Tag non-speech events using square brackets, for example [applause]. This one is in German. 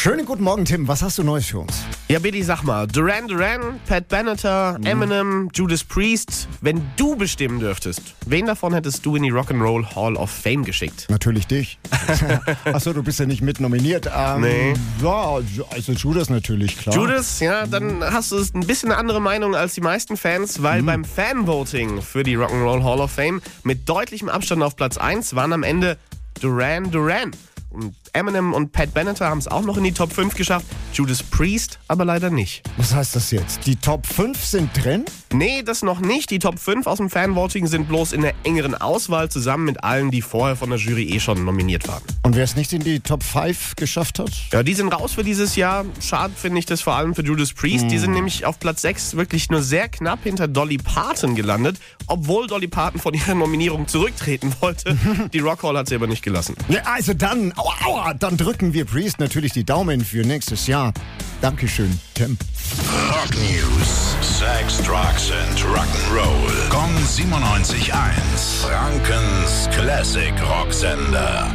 Schönen guten Morgen, Tim. Was hast du Neues für uns? Ja, Billy, sag mal, Duran Duran, Pat Benatar, Eminem, Judas Priest, wenn du bestimmen dürftest, wen davon hättest du in die Rock'n'Roll Hall of Fame geschickt? Natürlich dich. [laughs] Achso, du bist ja nicht mit nominiert. Ähm, Nee. Ja, also Judas natürlich, klar. Judas, ja, dann hast du ein bisschen eine andere Meinung als die meisten Fans, weil beim Fanvoting für die Rock'n'Roll Hall of Fame mit deutlichem Abstand auf Platz 1 waren am Ende Duran Duran. Und Eminem und Pat Benatar haben es auch noch in die Top 5 geschafft, Judas Priest aber leider nicht. Was heißt das jetzt? Die Top 5 sind drin? Nee, das noch nicht. Die Top 5 aus dem Fanvoting sind bloß in der engeren Auswahl zusammen mit allen, die vorher von der Jury eh schon nominiert waren. Und wer es nicht in die Top 5 geschafft hat? Ja, die sind raus für dieses Jahr. Schade finde ich das vor allem für Judas Priest. Die sind nämlich auf Platz 6 wirklich nur sehr knapp hinter Dolly Parton gelandet, obwohl Dolly Parton von ihrer Nominierung zurücktreten wollte. [laughs] die Rock Hall hat sie aber nicht gelassen. Ja, also dann, aua, aua, dann drücken wir Priest natürlich die Daumen für nächstes Jahr. Dankeschön, Tim. Rock News. Sex, Drugs and Rock'n'Roll. Kong 97.1. Frankens Classic Rocksender.